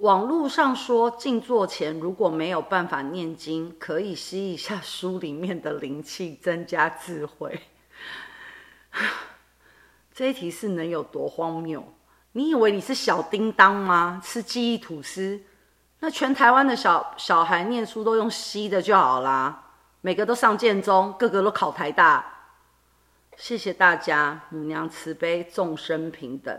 网络上说，静坐前如果没有办法念经，可以吸一下书里面的灵气，增加智慧。这一题是能有多荒谬？你以为你是小叮当吗？吃记忆吐司？那全台湾的小小孩念书都用吸的就好啦，每个都上建中，个个都考台大。谢谢大家，母娘慈悲，众生平等。